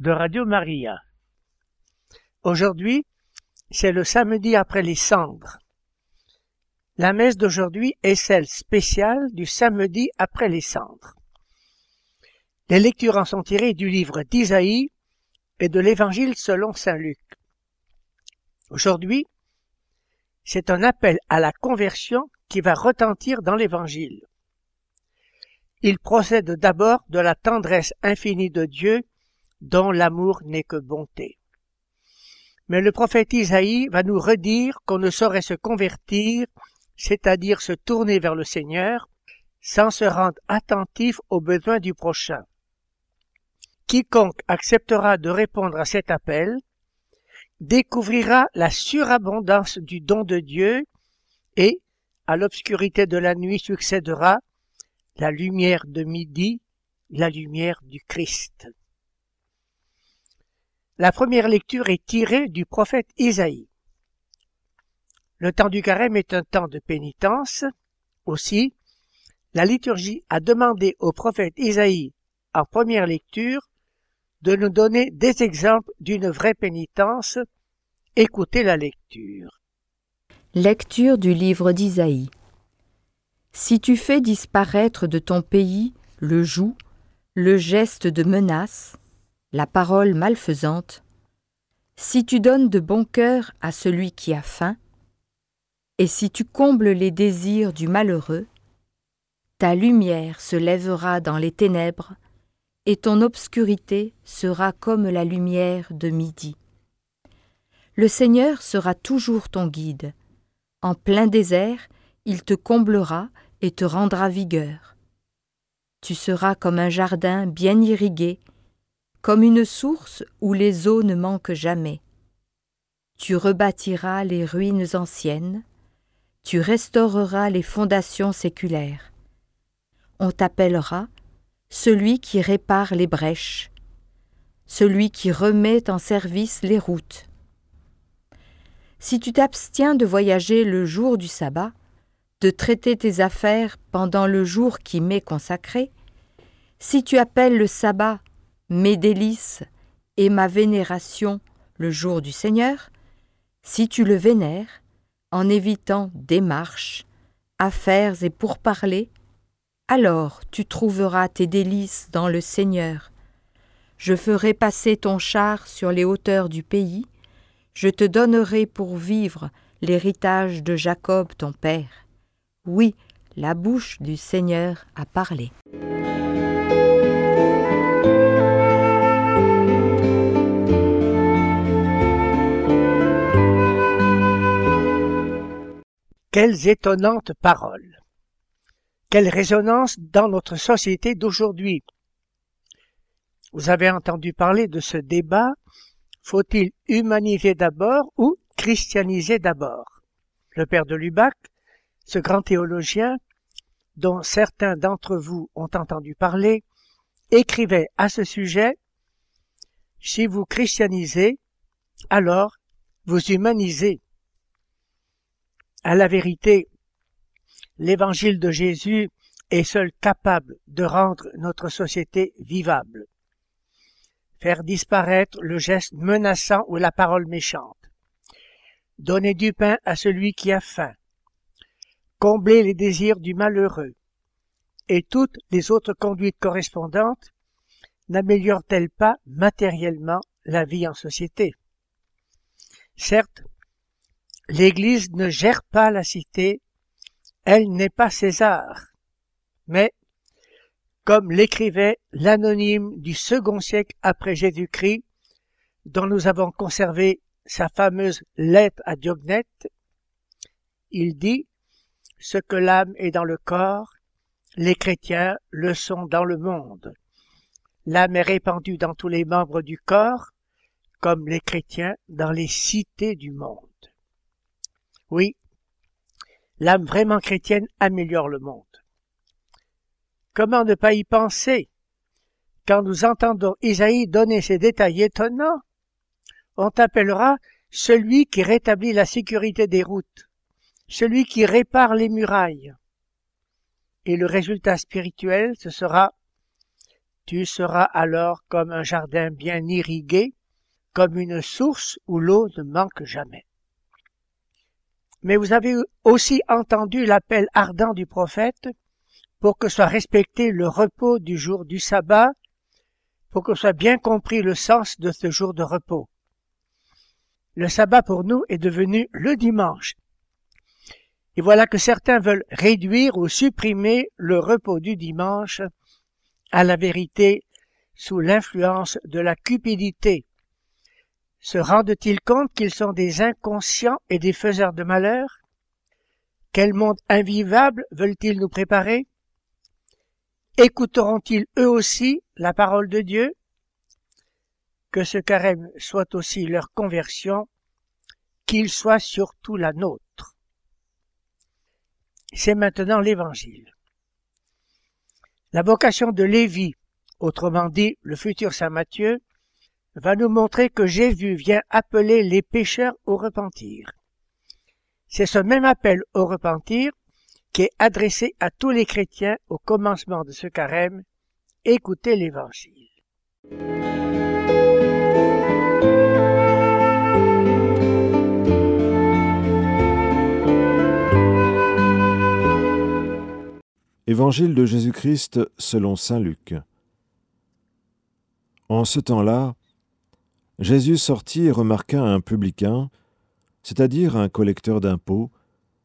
de Radio Maria. Aujourd'hui, c'est le samedi après les cendres. La messe d'aujourd'hui est celle spéciale du samedi après les cendres. Les lectures en sont tirées du livre d'Isaïe et de l'Évangile selon Saint Luc. Aujourd'hui, c'est un appel à la conversion qui va retentir dans l'Évangile. Il procède d'abord de la tendresse infinie de Dieu dont l'amour n'est que bonté. Mais le prophète Isaïe va nous redire qu'on ne saurait se convertir, c'est-à-dire se tourner vers le Seigneur, sans se rendre attentif aux besoins du prochain. Quiconque acceptera de répondre à cet appel découvrira la surabondance du don de Dieu et, à l'obscurité de la nuit succédera la lumière de midi, la lumière du Christ. La première lecture est tirée du prophète Isaïe. Le temps du carême est un temps de pénitence. Aussi, la liturgie a demandé au prophète Isaïe, en première lecture, de nous donner des exemples d'une vraie pénitence. Écoutez la lecture. Lecture du livre d'Isaïe. Si tu fais disparaître de ton pays le joug, le geste de menace, la parole malfaisante, si tu donnes de bon cœur à celui qui a faim, et si tu combles les désirs du malheureux, ta lumière se lèvera dans les ténèbres, et ton obscurité sera comme la lumière de midi. Le Seigneur sera toujours ton guide. En plein désert, il te comblera et te rendra vigueur. Tu seras comme un jardin bien irrigué, comme une source où les eaux ne manquent jamais. Tu rebâtiras les ruines anciennes, tu restaureras les fondations séculaires. On t'appellera celui qui répare les brèches, celui qui remet en service les routes. Si tu t'abstiens de voyager le jour du sabbat, de traiter tes affaires pendant le jour qui m'est consacré, si tu appelles le sabbat mes délices et ma vénération le jour du Seigneur, si tu le vénères, en évitant démarches, affaires et pourparlers, alors tu trouveras tes délices dans le Seigneur. Je ferai passer ton char sur les hauteurs du pays, je te donnerai pour vivre l'héritage de Jacob ton père. Oui, la bouche du Seigneur a parlé. Quelles étonnantes paroles. Quelle résonance dans notre société d'aujourd'hui. Vous avez entendu parler de ce débat. Faut-il humaniser d'abord ou christianiser d'abord? Le père de Lubac ce grand théologien, dont certains d'entre vous ont entendu parler, écrivait à ce sujet Si vous christianisez, alors vous humanisez. À la vérité, l'évangile de Jésus est seul capable de rendre notre société vivable. Faire disparaître le geste menaçant ou la parole méchante. Donner du pain à celui qui a faim combler les désirs du malheureux, et toutes les autres conduites correspondantes n'améliorent-elles pas matériellement la vie en société? Certes, l'Église ne gère pas la cité, elle n'est pas César, mais, comme l'écrivait l'anonyme du second siècle après Jésus-Christ, dont nous avons conservé sa fameuse lettre à Diognète, il dit ce que l'âme est dans le corps, les chrétiens le sont dans le monde. L'âme est répandue dans tous les membres du corps, comme les chrétiens dans les cités du monde. Oui, l'âme vraiment chrétienne améliore le monde. Comment ne pas y penser? Quand nous entendons Isaïe donner ces détails étonnants On t'appellera celui qui rétablit la sécurité des routes, celui qui répare les murailles. Et le résultat spirituel, ce sera tu seras alors comme un jardin bien irrigué, comme une source où l'eau ne manque jamais. Mais vous avez aussi entendu l'appel ardent du prophète pour que soit respecté le repos du jour du sabbat, pour que soit bien compris le sens de ce jour de repos. Le sabbat pour nous est devenu le dimanche. Et voilà que certains veulent réduire ou supprimer le repos du dimanche à la vérité sous l'influence de la cupidité. Se rendent-ils compte qu'ils sont des inconscients et des faiseurs de malheur Quel monde invivable veulent-ils nous préparer? Écouteront-ils eux aussi la parole de Dieu? Que ce carême soit aussi leur conversion, qu'il soit surtout la nôtre. C'est maintenant l'Évangile. La vocation de Lévi, autrement dit le futur Saint Matthieu, va nous montrer que Jésus vient appeler les pécheurs au repentir. C'est ce même appel au repentir qui est adressé à tous les chrétiens au commencement de ce carême. Écoutez l'Évangile. Évangile de Jésus-Christ selon Saint Luc. En ce temps-là, Jésus sortit et remarqua un publicain, c'est-à-dire un collecteur d'impôts,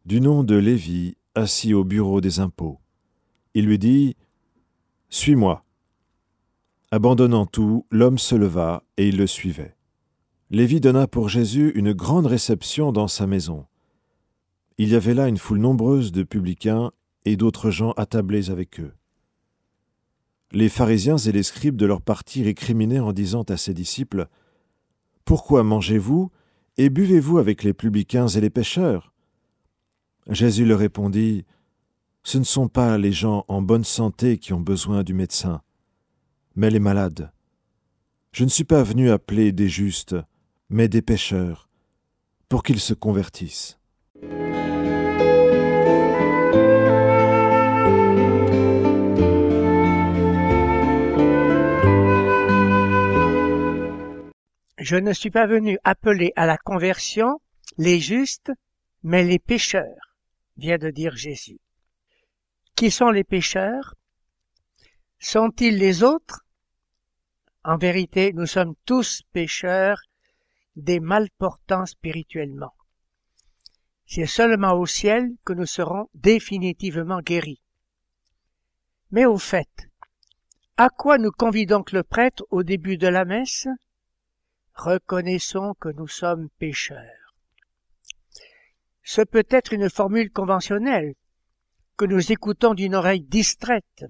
du nom de Lévi, assis au bureau des impôts. Il lui dit Suis-moi. Abandonnant tout, l'homme se leva et il le suivait. Lévi donna pour Jésus une grande réception dans sa maison. Il y avait là une foule nombreuse de publicains et d'autres gens attablés avec eux. Les pharisiens et les scribes de leur parti récriminaient en disant à ses disciples Pourquoi mangez-vous et buvez-vous avec les publicains et les pêcheurs? Jésus leur répondit Ce ne sont pas les gens en bonne santé qui ont besoin du médecin, mais les malades. Je ne suis pas venu appeler des justes, mais des pécheurs, pour qu'ils se convertissent. Je ne suis pas venu appeler à la conversion les justes, mais les pécheurs, vient de dire Jésus. Qui sont les pécheurs? Sont-ils les autres? En vérité, nous sommes tous pécheurs, des malportants spirituellement. C'est seulement au ciel que nous serons définitivement guéris. Mais au fait, à quoi nous convie donc le prêtre au début de la messe? Reconnaissons que nous sommes pécheurs. Ce peut être une formule conventionnelle, que nous écoutons d'une oreille distraite.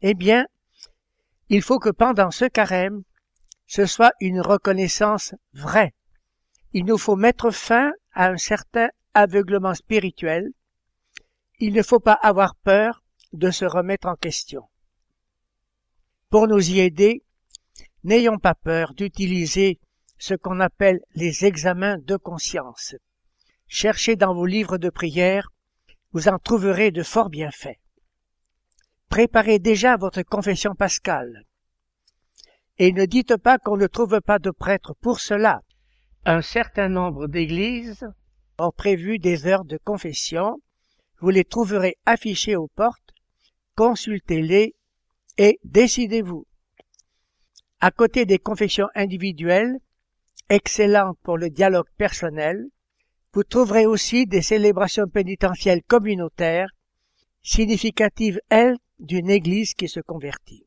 Eh bien, il faut que pendant ce carême, ce soit une reconnaissance vraie. Il nous faut mettre fin à un certain aveuglement spirituel. Il ne faut pas avoir peur de se remettre en question. Pour nous y aider, n'ayons pas peur d'utiliser ce qu'on appelle les examens de conscience. Cherchez dans vos livres de prière, vous en trouverez de fort bienfaits. Préparez déjà votre confession pascale. Et ne dites pas qu'on ne trouve pas de prêtre pour cela. Un certain nombre d'églises ont prévu des heures de confession. Vous les trouverez affichées aux portes. Consultez-les et décidez-vous. À côté des confessions individuelles, excellentes pour le dialogue personnel, vous trouverez aussi des célébrations pénitentielles communautaires, significatives, elles, d'une Église qui se convertit.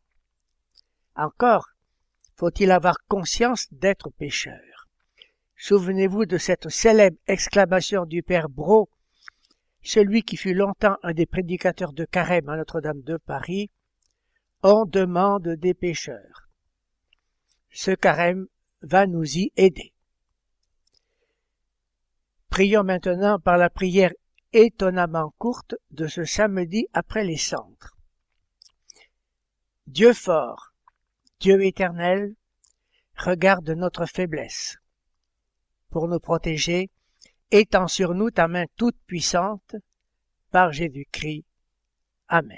Encore, faut-il avoir conscience d'être pécheur. Souvenez-vous de cette célèbre exclamation du père Brault, celui qui fut longtemps un des prédicateurs de carême à Notre-Dame de Paris, on demande des pécheurs. Ce carême va nous y aider. Prions maintenant par la prière étonnamment courte de ce samedi après les cendres. Dieu fort, Dieu éternel, regarde notre faiblesse. Pour nous protéger, étends sur nous ta main toute puissante, par Jésus-Christ. Amen.